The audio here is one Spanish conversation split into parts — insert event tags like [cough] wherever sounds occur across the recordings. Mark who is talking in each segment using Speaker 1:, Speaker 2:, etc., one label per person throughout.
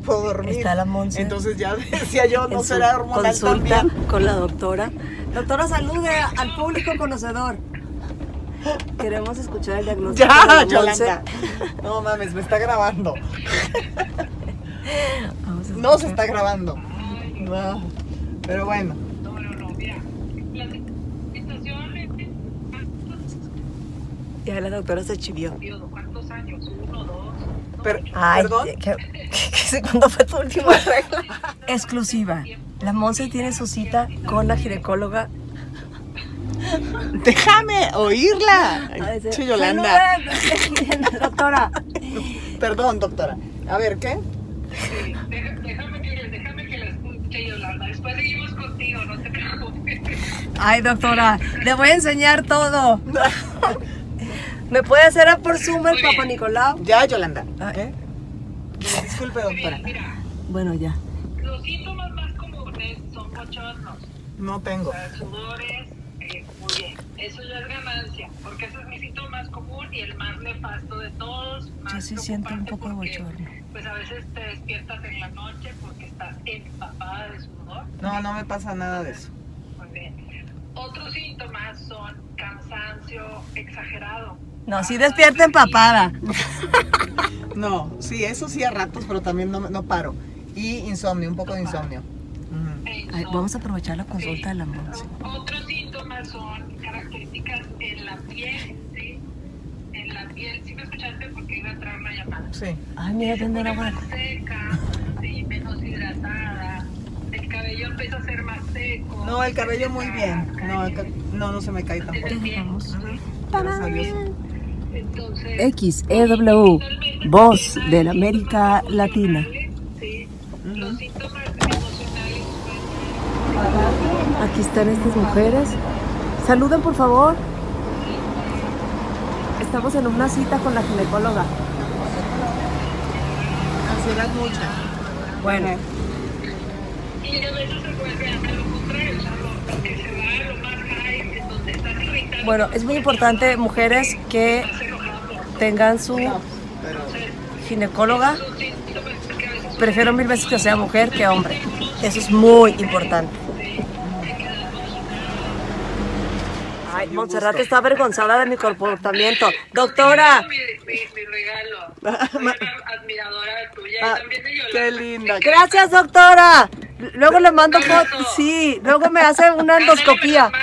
Speaker 1: no puedo dormir.
Speaker 2: Está la Monse.
Speaker 1: Entonces ya [laughs] decía yo, no será hormonal
Speaker 2: consulta
Speaker 1: también.
Speaker 2: con la doctora. Doctora, salude al público conocedor. Queremos escuchar el diagnóstico
Speaker 1: Ya. Yolanda. No mames, me está grabando. No se está grabando. No. Pero bueno.
Speaker 2: Ya la doctora se chivió.
Speaker 3: ¿cuántos años? Uno, dos.
Speaker 1: Per-
Speaker 2: Ay,
Speaker 1: perdón.
Speaker 2: ¿qué, qué- [laughs] qué- ¿cuándo fue tu última [laughs] regla? Exclusiva. La Monse tiene su cita con la ginecóloga.
Speaker 1: Déjame oírla. Che, Yolanda. [laughs]
Speaker 2: Doctora.
Speaker 1: Perdón, doctora. A ver, ¿qué?
Speaker 3: Sí, déjame, que, déjame que la escuche Yolanda. Después seguimos contigo, no te preocupes.
Speaker 2: Ay, doctora, le voy a enseñar todo. ¿Me puede hacer por Zoom el Papa Nicolau?
Speaker 1: Ya, Yolanda.
Speaker 2: Ah.
Speaker 1: ¿Qué? Disculpe, doctora.
Speaker 3: Mira,
Speaker 2: Bueno, ya.
Speaker 3: los síntomas más comunes son bochornos,
Speaker 1: No tengo.
Speaker 3: o sea, sudores. eh, muy bien, eso ya es ganancia, porque ese es mi síntoma más común y el más nefasto de todos. Más
Speaker 2: Yo sí siento un poco de
Speaker 3: porque,
Speaker 2: bochorno.
Speaker 3: Pues a veces te despiertas en la noche porque estás empapada de sudor.
Speaker 1: No, no me pasa nada de eso.
Speaker 3: Muy bien. Otros síntomas son cansancio exagerado.
Speaker 2: No, sí despierta empapada. [laughs]
Speaker 1: No, sí, eso sí a ratos, pero también no, no paro. Y insomnio, un poco de insomnio. Ujú.
Speaker 3: e
Speaker 2: Ay, vamos a aprovechar la consulta de la Monse.
Speaker 3: Otros síntomas son características en la piel, ¿sí? En la piel, ¿sí me escuchaste? Porque iba a entrar una llamada.
Speaker 1: Sí.
Speaker 2: Ay, mira,
Speaker 3: pone
Speaker 2: agua.
Speaker 3: más seca, sí, menos hidratada. El cabello empieza a ser más seco.
Speaker 1: No, el cabello muy bien. No, el ca- no, no se me cae tampoco. Ujú. Gracias a Dios.
Speaker 3: Entonces,
Speaker 2: XEW, voz de la América Latina. Aquí están estas mujeres. Saluden, por favor. Estamos en una cita con la ginecóloga.
Speaker 1: Ansiedad mucha.
Speaker 2: Bueno,
Speaker 3: Y a veces se vuelve a lo contrario, o sea, lo, lo que se va a lo más high, en donde estás irritado.
Speaker 2: bueno, es muy importante, mujeres, que tengan su ginecóloga. Prefiero mil veces que sea mujer que hombre. Eso es muy importante. Ay, Montserrat está avergonzada de mi comportamiento. Doctora,
Speaker 3: mi, mi, mi regalo. [laughs] Soy una admiradora tuya
Speaker 1: Ah,
Speaker 3: y también de Yolanda.
Speaker 1: qué linda.
Speaker 2: gracias, doctora. Luego le mando fotos. Sí, luego me hace una endoscopía. [laughs]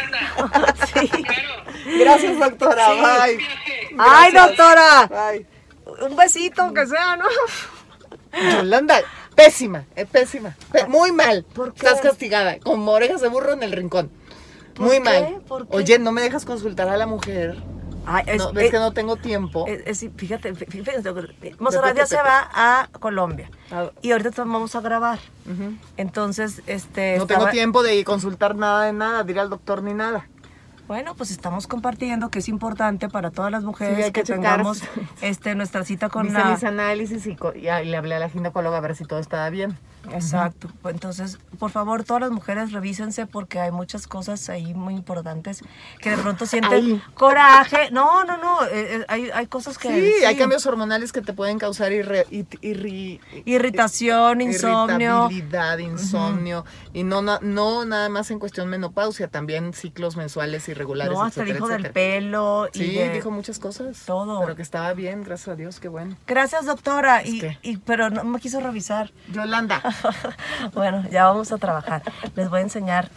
Speaker 2: Sí.
Speaker 1: Gracias, doctora.
Speaker 2: Sí.
Speaker 1: Bye.
Speaker 2: Ay, doctora. Un besito, aunque sea, ¿no?
Speaker 1: Yolanda, pésima, es pésima. Pe- muy mal.
Speaker 2: ¿Por qué?
Speaker 1: Estás castigada, como orejas de burro en el rincón. Muy
Speaker 2: qué?
Speaker 1: mal.
Speaker 2: ¿Por qué?
Speaker 1: Oye, no me dejas consultar a la mujer.
Speaker 2: Ay, es,
Speaker 1: No, ves
Speaker 2: es-
Speaker 1: que no tengo tiempo.
Speaker 2: es- es- fíjate, fí- fíjate, Monserrat ya se va a Colombia.
Speaker 1: Ah.
Speaker 2: Y ahorita vamos a grabar. Entonces, este.
Speaker 1: No tengo tiempo de consultar nada de nada, de ir al doctor ni nada.
Speaker 2: Bueno, pues estamos compartiendo que es importante para todas las mujeres
Speaker 1: Sí,
Speaker 2: que, tengamos este, nuestra cita con
Speaker 1: Hice mis análisis y, y le hablé a la ginecóloga a ver si todo estaba bien.
Speaker 2: Exacto. Entonces, por favor, todas las mujeres revísense porque hay muchas cosas ahí muy importantes que de pronto sienten
Speaker 1: Ahí.
Speaker 2: coraje. No, no, no. eh, eh, hay, hay cosas que...
Speaker 1: Sí, hay cambios hormonales que te pueden causar irre- it- irri-
Speaker 2: Irritación, insomnio.
Speaker 1: irritabilidad, insomnio y no na- no nada más en cuestión menopausia, también ciclos mensuales irregulares,
Speaker 2: No, hasta
Speaker 1: etcétera,
Speaker 2: dijo del
Speaker 1: etcétera.
Speaker 2: pelo. y
Speaker 1: Sí,
Speaker 2: de-
Speaker 1: dijo muchas cosas.
Speaker 2: todo.
Speaker 1: Pero que estaba bien, gracias a Dios, qué bueno.
Speaker 2: Gracias, doctora. Y, y- pero no me quiso revisar.
Speaker 1: Yolanda, [laughs]
Speaker 2: bueno, ya vamos a trabajar. Les voy a enseñar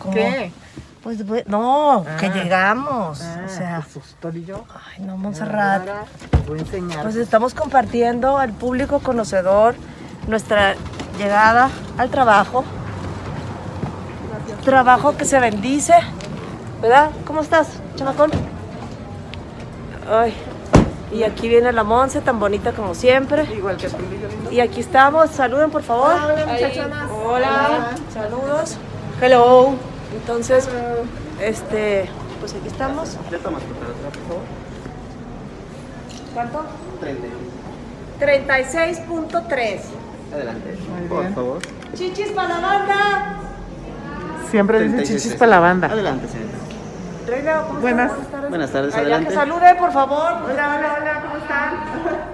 Speaker 2: cómo...
Speaker 1: ¿qué?
Speaker 2: Pues no, que
Speaker 1: Ah.
Speaker 2: llegamos.
Speaker 1: Ah,
Speaker 2: o sea,
Speaker 1: qué susto, ¿y yo?
Speaker 2: ay no, Montserrat.
Speaker 1: Ahora voy a enseñar.
Speaker 2: Pues estamos compartiendo al público conocedor nuestra llegada al trabajo. Trabajo que se bendice. ¿Verdad? ¿Cómo estás, chamacón? Ay. Y aquí viene la Monse, tan bonita como siempre.
Speaker 1: Igual que.
Speaker 2: Y aquí estamos. Saluden, por favor.
Speaker 1: Hola, muchachonas.
Speaker 2: Hola. Saludos. Hello. Entonces, este, pues aquí estamos.
Speaker 4: ¿Ya tomas temperatura, por favor?
Speaker 2: ¿Cuánto?
Speaker 4: 30.
Speaker 2: 36.3.
Speaker 4: Adelante. Por favor.
Speaker 2: Chichis para la banda.
Speaker 1: Siempre dice
Speaker 4: 36.
Speaker 1: chichis para la banda.
Speaker 4: Adelante, señorita.
Speaker 2: Reina, ¿cómo
Speaker 1: Buenas.
Speaker 2: están? Buenas tardes.
Speaker 4: Buenas tardes,
Speaker 2: Ay,
Speaker 4: adelante.
Speaker 2: que salude, por favor. Hola, hola, hola, ¿cómo están? [laughs]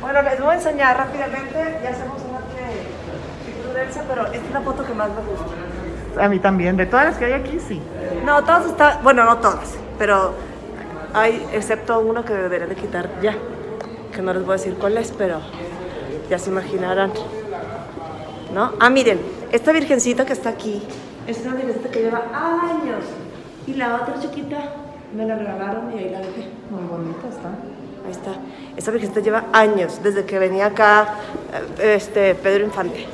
Speaker 2: Bueno, les voy a enseñar rápidamente. Ya hacemos una prudencia, pero esta es la foto que más me gusta.
Speaker 1: A mí también, de todas las que hay aquí, sí.
Speaker 2: No, todas están, bueno, no todas, pero hay, excepto uno que debería de quitar ya, que no les voy a decir cuál es, pero ya se imaginarán. ¿No? Ah, miren, esta virgencita que está aquí, es una virgencita que lleva años. Y la otra chiquita me la regalaron y ahí la dejé.
Speaker 1: Muy bonita está.
Speaker 2: Ahí está. Esta virgencita lleva años, desde que venía acá eh, este, Pedro Infante.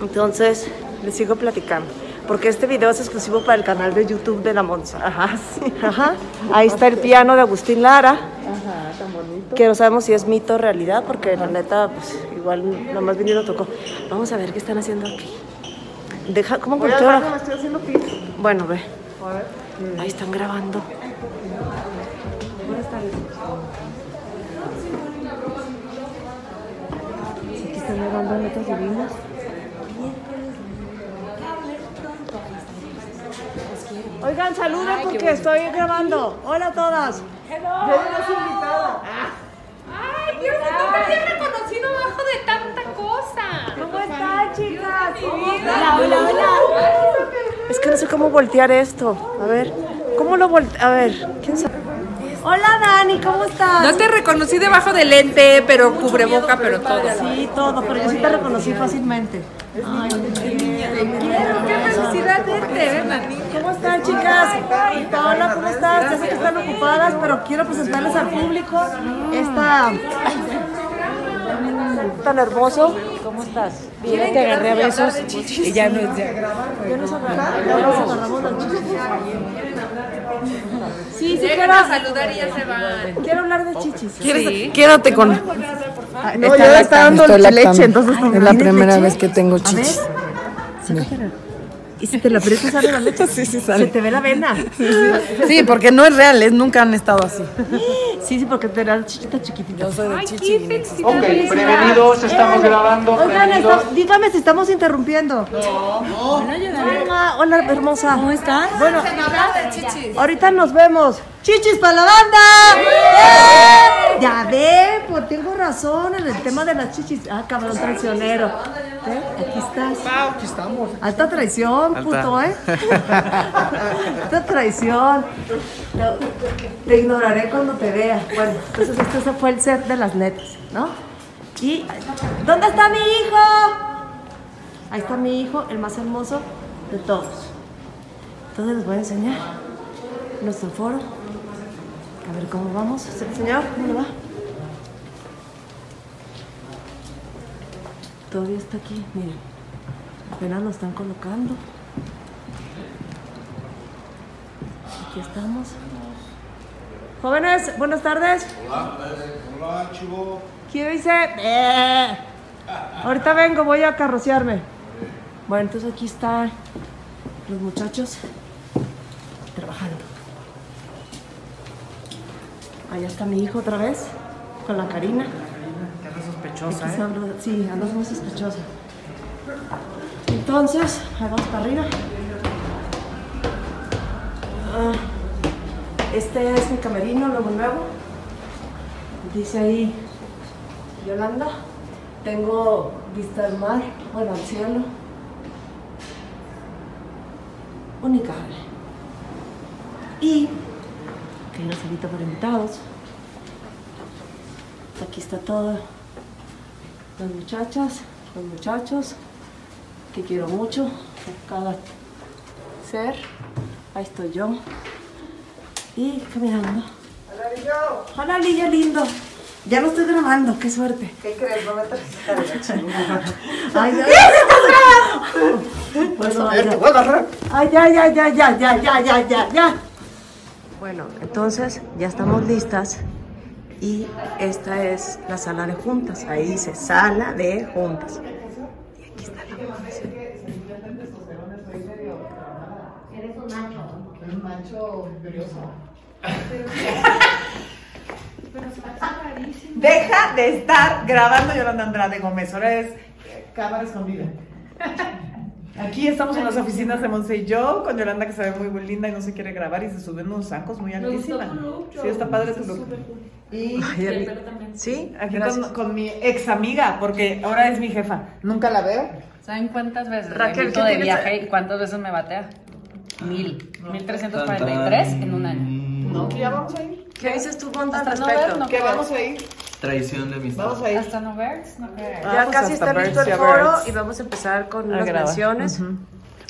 Speaker 2: Entonces, les sigo platicando. Porque este video es exclusivo para el canal de YouTube de la Monza.
Speaker 1: Ajá, sí.
Speaker 2: Ajá. [laughs] Ahí está el piano de Agustín Lara.
Speaker 1: Ajá, tan bonito.
Speaker 2: Que no sabemos si es mito o realidad, porque la neta, pues igual nomás viniendo tocó. Vamos a ver qué están haciendo aquí. Deja, ¿Cómo
Speaker 1: Voy a
Speaker 2: encontré
Speaker 1: ver
Speaker 2: ahora?
Speaker 1: me estoy haciendo pis.
Speaker 2: Bueno, ve.
Speaker 1: A ver.
Speaker 2: Ahí están grabando. Aquí están grabando notas divinas. Oigan, saluden porque estoy grabando. Hola a todas
Speaker 5: Dios mío, nunca te he reconocido abajo de tanta cosa.
Speaker 2: ¿Cómo están, chicas? Hola, hola, hola. Es que no sé cómo voltear esto. A ver, ¿cómo lo volteo? A ver, ¿quién sabe? Hola, Dani, ¿cómo estás?
Speaker 5: No te reconocí debajo del lente, pero cubreboca, pero todo.
Speaker 2: Sí, todo, pero yo sí te reconocí fácilmente. Ay.
Speaker 5: Qué felicidad verte, ¿verdad?
Speaker 2: ¿Cómo están, chicas? Paola, ¿cómo estás? Ya sé que están ocupadas, pero quiero presentarles al público esta... tan hermoso. ¿Cómo estás?
Speaker 5: Bien, te agarré a besos y ya no es ya.
Speaker 2: Nos agarramos, ya nos agarramos las chichis. Sí, sí, quiero,
Speaker 5: Llegan a saludar y ya se van.
Speaker 2: quiero hablar de chichis.
Speaker 5: Sí.
Speaker 6: Quédate con.
Speaker 1: No, ya está dando leche, entonces no
Speaker 6: Es la
Speaker 2: ¿Tienes
Speaker 6: primera
Speaker 2: leche?
Speaker 6: vez que tengo
Speaker 2: A ver,
Speaker 6: chichis.
Speaker 2: ¿Y si te la aprietas sale la leche? [laughs]
Speaker 6: Sí, sí
Speaker 2: Se
Speaker 6: sale.
Speaker 2: te ve la vena.
Speaker 6: Sí, porque no es real, es, nunca han estado así.
Speaker 2: Sí, sí, porque te la chichita chiquitita.
Speaker 6: Yo soy de
Speaker 5: Ay, qué.
Speaker 7: Ok, prevenidos, estamos grabando.
Speaker 2: Oigan,
Speaker 7: prevenidos.
Speaker 2: está- dígame si estamos interrumpiendo. No, Hola, hola, hermosa. ¿Cómo estás? Bueno, ahorita nos vemos. ¡Chichis para la banda! ¡Eh! Ya ve, pues tengo razón en el tema de las chichis. Ah, cabrón traicionero. Aquí estás.
Speaker 7: Aquí estamos.
Speaker 2: Alta traición, puto, ¿eh? [laughs] Alta traición. Te, te ignoraré cuando te vea. Bueno, entonces este ese fue el set de las netas, ¿no? Y, ¿dónde está mi hijo? Ahí está mi hijo, el más hermoso de todos. Entonces les voy a enseñar nuestro foro. A ver cómo vamos. Señor, ¿cómo le va? Todavía está aquí, miren. Apenas lo están colocando. Aquí estamos. Jóvenes, buenas tardes.
Speaker 7: Hola, chivo.
Speaker 2: ¿Quién dice? "Eh". Ahorita vengo, voy a carrocearme. Bueno, entonces aquí están los muchachos Allá está mi hijo otra vez, con la Karina.
Speaker 1: Qué sospechosa,
Speaker 2: Aquí
Speaker 1: ¿eh?
Speaker 2: Sí, andas muy sospechosa. Entonces, ahí vamos para arriba. Ah, este es mi camerino, nuevo nuevo. Dice ahí Yolanda. Tengo vista al mar, bueno, al cielo. Unicable. Y banquito invitados. Aquí está todo. Las muchachas, los muchachos, que quiero mucho, cada ser. Ahí estoy yo. Y caminando. Hola, Lillo. Hola, Lillo, lindo. Ya lo estoy grabando, qué suerte.
Speaker 1: ¿Qué crees? No me traes [laughs]
Speaker 2: Ay, ya. ¡Ya
Speaker 1: se está grabando!
Speaker 2: Ay, ya, ya, ya, ya, ya, ya, ya. Bueno, entonces ya estamos listas y esta es la sala de juntas. Ahí dice sala de juntas. Y aquí está la función.
Speaker 1: Un macho curioso. [laughs] Deja de estar grabando Yolanda Andrade Gómez. Ahora es eh, cámara escondida. Aquí estamos en las oficinas de Monse y yo, con Yolanda que se ve muy, muy linda y no se quiere grabar y se suben unos sacos muy altísimos. Sí, está padre tu look. Y
Speaker 2: Ay, Sí,
Speaker 1: aquí con, con mi ex amiga, porque ahora es mi jefa. Nunca la veo.
Speaker 8: ¿Saben cuántas veces
Speaker 2: Raquel,
Speaker 8: me invito
Speaker 2: ¿qué
Speaker 8: de viaje y cuántas veces me batea? Mil. Mil trescientos cuarenta y tres en un año.
Speaker 1: No, que ya vamos a ir.
Speaker 2: ¿Qué dices tú, Monta, al
Speaker 8: no
Speaker 2: respecto?
Speaker 8: ver, no
Speaker 1: Que vamos a ir.
Speaker 4: Traición de amistad.
Speaker 1: Vamos a ir.
Speaker 8: Hasta no ver, no creo.
Speaker 1: Ah,
Speaker 2: Ya
Speaker 1: pues
Speaker 2: casi está listo el foro y vamos a empezar con
Speaker 1: A
Speaker 2: menciones.
Speaker 1: Ujú.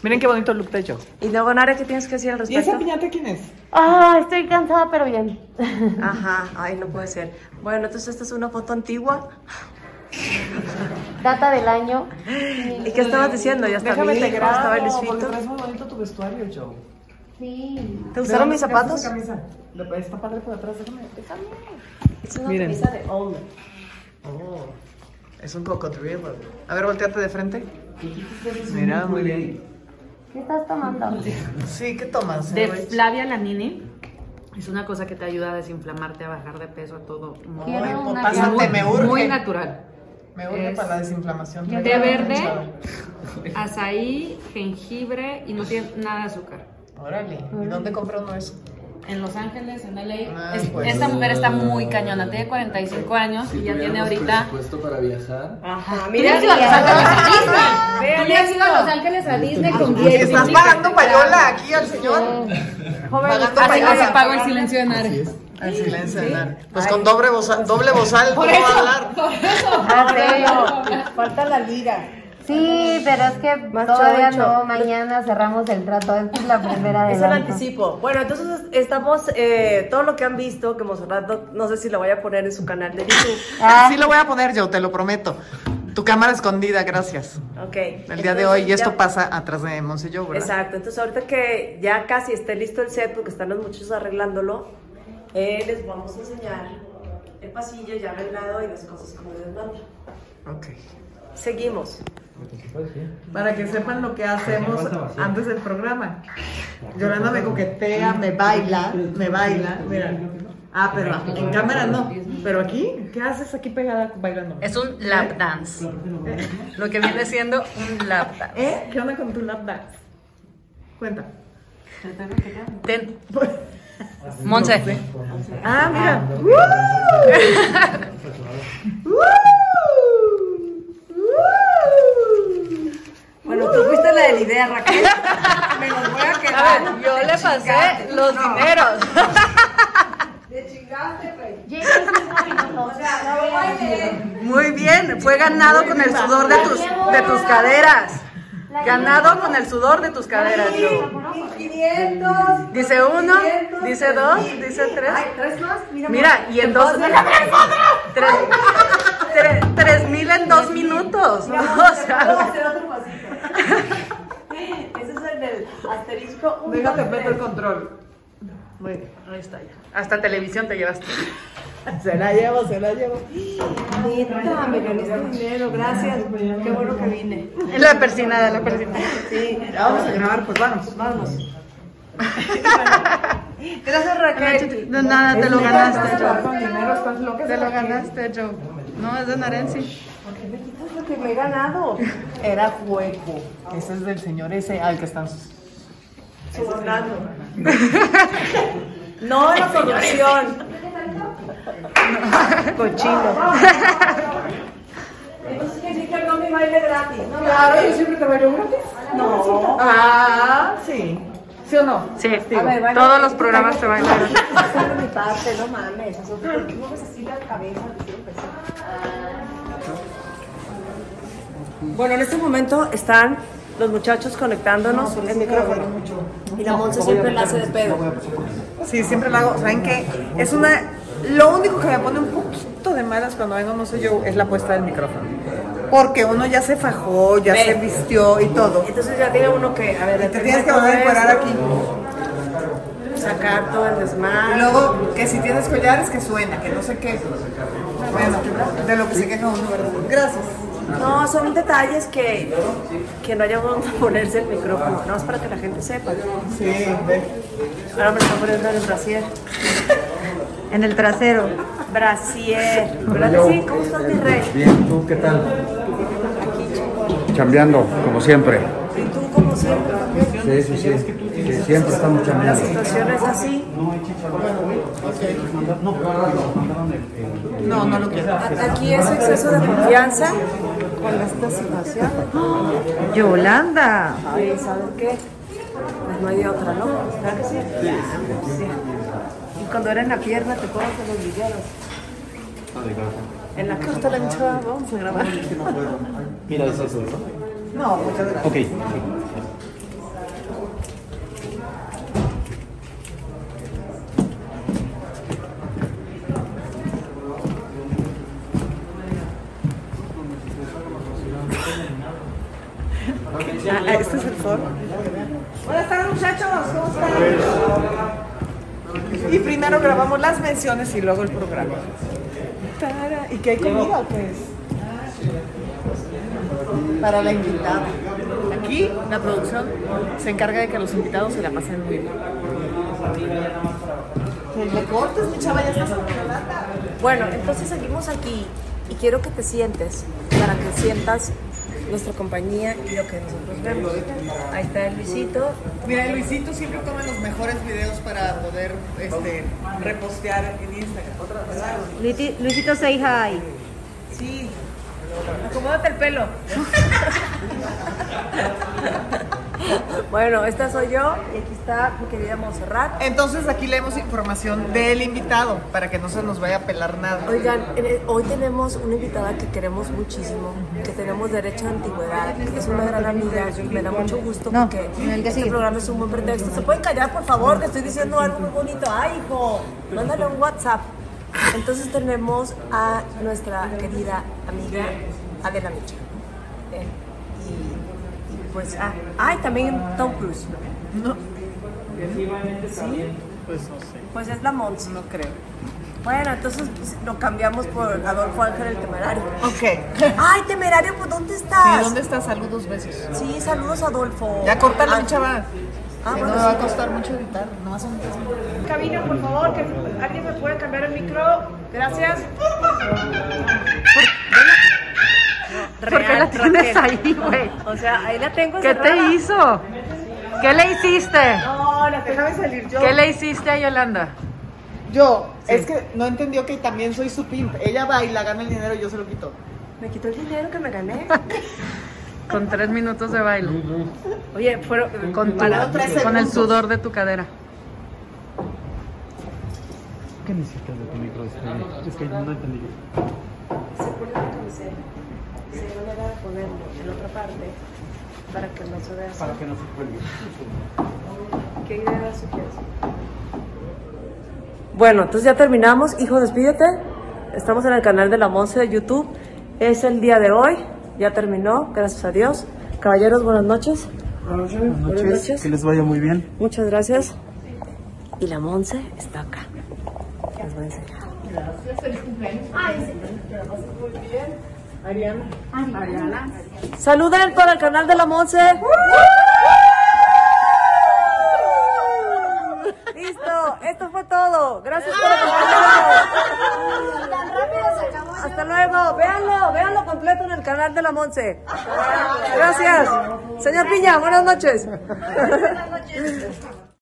Speaker 1: Miren qué bonito look de yo.
Speaker 2: Y luego, Nara, ¿qué tienes que decir al
Speaker 1: ¿Y esa
Speaker 2: respecto?
Speaker 1: piñata quién es?
Speaker 5: Ah, estoy cansada, pero bien.
Speaker 2: Ajá, ay, no puede ser. Bueno, entonces esta es una foto antigua.
Speaker 5: Data del año.
Speaker 2: ¿Y qué estabas diciendo? Ya está
Speaker 1: Déjame
Speaker 2: mi
Speaker 1: te grabo,
Speaker 2: estaba el
Speaker 1: porque traes muy bonito tu vestuario, Joe.
Speaker 5: Sí.
Speaker 2: ¿Te gustaron mis
Speaker 1: ¿De dónde
Speaker 2: zapatos?
Speaker 1: sacaste esa camisa? De- Está padre por atrás, déjame, déjame.
Speaker 2: Es una
Speaker 1: Miren.
Speaker 2: camisa de hombre. Oh, es un cocodrilo. A ver, volteate de frente. Mira, muy bien.
Speaker 5: ¿Qué estás tomando?
Speaker 2: Sí, ¿qué tomas?
Speaker 8: De
Speaker 2: Rach?
Speaker 8: Flavia Lanini. Es una cosa que te ayuda a desinflamarte, a bajar de peso, a todo. Muy,
Speaker 5: una
Speaker 1: pásate,
Speaker 8: muy,
Speaker 1: me urge.
Speaker 8: muy natural.
Speaker 1: Me urge
Speaker 8: Es-
Speaker 1: para la desinflamación.
Speaker 8: Té verde, azaí, jengibre y no tiene nada de azúcar.
Speaker 1: Órale, ¿y dónde compra uno eso?
Speaker 8: En Los Ángeles, en LA.
Speaker 1: Ah,
Speaker 8: Es-
Speaker 1: pues.
Speaker 8: Esta mujer está muy cañona, tiene 45 años y ya tiene ahorita.
Speaker 4: presupuesto para viajar.
Speaker 2: Ajá,
Speaker 8: Mira,
Speaker 2: mira.
Speaker 8: Los Ángeles a Disney. Has ido a. Los Ángeles a Disney con
Speaker 1: ¿Y
Speaker 8: Diego.
Speaker 1: estás pagando payola aquí al señor? Pagando
Speaker 8: Así no se pagó el silencio de Nare.
Speaker 1: Al silencio de Nar. Pues con doble bozal, doble bozal, ¿cómo va a hablar?
Speaker 5: Ah,
Speaker 2: Falta la liga.
Speaker 5: Sí, pero es que
Speaker 2: Más
Speaker 5: todavía
Speaker 2: choncho.
Speaker 5: no. Mañana cerramos el trato. Esta es la primera de [laughs]
Speaker 2: Es el anticipo. Bueno, entonces estamos, eh, todo lo que han visto, que Monserrat, no, no sé si lo voy a poner en su canal de YouTube. [laughs]
Speaker 5: Ah,
Speaker 1: Sí lo voy a poner yo, te lo prometo. Tu cámara escondida, gracias.
Speaker 2: Ok.
Speaker 1: El día de hoy, y esto
Speaker 2: ya-
Speaker 1: pasa atrás de Monsello, ¿verdad?
Speaker 2: Exacto, entonces ahorita que ya casi esté listo el set, porque están los muchachos arreglándolo, eh, les vamos a enseñar el pasillo ya arreglado y las cosas como Dios manda.
Speaker 1: Ok.
Speaker 2: Seguimos.
Speaker 1: Para que sepan lo que hacemos antes del programa. Yolanda me coquetea, me baila, me baila. Mira. Ah, pero en cámara no. Pero aquí, ¿qué haces aquí pegada bailando?
Speaker 8: Es un lap dance. Lo que viene siendo un lap dance.
Speaker 1: ¿Eh? ¿Qué onda con tu lap dance? Cuenta.
Speaker 8: Ten. [laughs] Monse.
Speaker 1: Ah, mira.
Speaker 2: Bueno, [laughs] de la idea, Raquel. [laughs] Me los voy a quedar.
Speaker 8: yo le pasé los dineros. [laughs]
Speaker 2: Te chingaste, güey.
Speaker 5: llega el cinco minutos.
Speaker 2: O sea, no bailé.
Speaker 6: Muy bien, fue ganado con el sudor de tus, de tus caderas. Ganado con el sudor de tus caderas.
Speaker 2: 1500.
Speaker 6: Dice uno, dice dos, dice tres.
Speaker 2: Ay, ¿tres más? Mira,
Speaker 6: Mira, y en dos. Tres, tres, tres mil en dos minutos. ¿no? [laughs] O sea,
Speaker 2: hacer otro pasito. Ese es el del asterisco. un,
Speaker 1: Déjate
Speaker 2: dos,
Speaker 1: meto el control.
Speaker 6: muy bien, ahí está ya. Hasta televisión te llevaste. [laughs]
Speaker 1: Se la llevo, se la llevo.
Speaker 2: Neta, me gané este dinero, gracias. Qué bueno que vine.
Speaker 6: La persinada, la persinada.
Speaker 2: Sí,
Speaker 1: Ya vamos a grabar, pues vamos.
Speaker 2: Vamos. [laughs] Gracias, Raquel.
Speaker 6: No, nada, te lo ganaste, Joe. Te lo ganaste, Joe. No, es de Narensi.
Speaker 2: Es lo que me he ganado.
Speaker 1: Era juego. Ese es del señor ese al que están.
Speaker 2: Sobornando. [laughs] No la corrupción. Cochino. Entonces que no me baile gratis. No,
Speaker 1: Claro, yo siempre te bailo gratis.
Speaker 2: no.
Speaker 1: Ah, sí. ¿Sí o no?
Speaker 6: Sí,
Speaker 2: A ver, baila.
Speaker 6: todos los programas te bailan.
Speaker 2: Hacer de mi parte, no mames. ¿Por qué mueves así la cabeza? Empezar. Bueno, en este momento están los muchachos conectándonos el micrófono. Y la Monza siempre la hace de pedo.
Speaker 1: Sí, siempre lo hago. ¿Saben qué? Es una. Lo único que me pone un poquito de malas cuando vengo, no sé yo, es la puesta del micrófono. Porque uno ya se fajó, ya se vistió y todo.
Speaker 2: Entonces ya tiene uno que, a ver,
Speaker 1: Te tienes que volver a encuadrar aquí.
Speaker 2: Sacar todo el
Speaker 1: Y
Speaker 2: desmadre.
Speaker 1: luego, que si tienes collares, que suena, que no sé qué. Bueno, de lo que se queja uno, ¿verdad? Gracias.
Speaker 2: No, son detalles que, que no haya dónde [laughs] ponerse el micrófono. No, es para que la gente sepa.
Speaker 1: Sí, ve.
Speaker 2: Ahora me están poniendo en el brasier. [laughs]
Speaker 6: En el trasero.
Speaker 2: Brasier. ¿Verdad que sí? ¿Cómo estás, mi rey?
Speaker 7: Bien, ¿tú qué tal? Chambeando, como siempre.
Speaker 2: Y tú, como siempre.
Speaker 7: Sí, sí, sí. Sí, siempre estamos
Speaker 2: La
Speaker 7: chambeando.
Speaker 2: situación es así.
Speaker 1: No, no lo quiero.
Speaker 2: Aquí es exceso de confianza con esta situación.
Speaker 1: Yolanda.
Speaker 2: Ay, ¿sabes qué? Pues no hay de otra, ¿no? ¿Verdad que sí? Sí. Y cuando era en la pierna, te acuerdas de los videos. En la costa de Anchoa, vamos a grabar.
Speaker 7: Mira, es eso, ¿no?
Speaker 1: No, muchas gracias.
Speaker 7: Ok.
Speaker 1: Este es el foro. Buenas tardes, muchachos. ¿Cómo están? Y primero grabamos las menciones y luego el programa. ¿Y qué hay comida o qué es? Para la invitada. Aquí la producción se encarga de que los invitados se la pasen muy bien. Que le cortes, mi chava, ya estás lata.
Speaker 2: Bueno, entonces seguimos aquí y quiero que te sientes para que sientas nuestra compañía y lo que nosotros vemos. Ahí está el Luisito.
Speaker 1: Mira, Luisito siempre toma los mejores videos para poder este, repostear en Instagram. Otra, ¿verdad?
Speaker 2: Luisito, say hi.
Speaker 1: Sí.
Speaker 2: Acomódate el pelo. [laughs] [laughs] bueno, esta soy yo y aquí está mi querida Montserrat.
Speaker 1: Entonces aquí leemos información del invitado para que no se nos vaya a pelar nada.
Speaker 2: Oigan, hoy tenemos una invitada que queremos muchísimo, que tenemos derecho a antigüedad, que es una gran amiga y me da mucho gusto porque este programa es un buen pretexto. ¿Se pueden callar, por favor? Que estoy diciendo algo muy bonito. ¡Ay, hijo! Mándale un WhatsApp. Entonces tenemos a nuestra querida amiga Adela Micha. Eh, y pues, ah, ay, también Tom Cruise.
Speaker 1: No,
Speaker 2: ¿Sí?
Speaker 1: pues no sé.
Speaker 2: Pues es la Mons.
Speaker 1: No creo.
Speaker 2: Bueno, entonces pues, lo cambiamos por Adolfo Ángel el Temerario.
Speaker 1: Ok.
Speaker 2: Ay, Temerario, pues ¿dónde
Speaker 1: ¿Y
Speaker 2: estás?
Speaker 1: dónde está? Saludos, besos.
Speaker 2: Sí, saludos Adolfo.
Speaker 1: Ya córtala,
Speaker 2: Ah,
Speaker 1: mi chava.
Speaker 2: Ah,
Speaker 1: Que
Speaker 2: bueno,
Speaker 1: no me va a
Speaker 2: sí.
Speaker 1: costar mucho editar. Nomás minutos.
Speaker 2: Cabina, por favor, que alguien me puede cambiar el micro. Gracias.
Speaker 8: ¿Por qué la tienes ahí, güey?
Speaker 2: O sea, ahí la tengo
Speaker 8: ¿Qué te hizo? ¿Qué le hiciste?
Speaker 2: No, la.
Speaker 1: Déjame salir yo.
Speaker 8: ¿Qué le hiciste a Yolanda?
Speaker 1: Yo. Es que no entendió que también soy su pimp. Ella baila, gana el dinero y yo se lo quito.
Speaker 2: Me quitó el dinero que me gané. [laughs]
Speaker 8: Con tres minutos de baile.
Speaker 2: Oye, fueron
Speaker 8: Con, tu- el sudor de tu cadera.
Speaker 7: ¿Qué necesitas de tu micro? Es que no entendí.
Speaker 2: se pone la camiseta. Se hay manera de ponerlo en otra parte para que no se vea así.
Speaker 7: Para que no se cuelgue.
Speaker 2: ¿Qué idea sugieres? Bueno, entonces ya terminamos. Hijo, despídete. Estamos en el canal de la Monse de YouTube. Es el día de hoy. Ya terminó, gracias a Dios. Caballeros, buenas noches.
Speaker 7: Buenas
Speaker 2: Buenas noches.
Speaker 7: Que les vaya muy bien.
Speaker 2: Muchas gracias. Y la Monse está acá. Les voy a enseñar. Saluden para el canal de la Monse. Listo, esto fue todo. Gracias por acompañarnos. Hasta luego. Véanlo, véanlo completo en el canal de la Monse. Gracias. Señor Piña, buenas noches.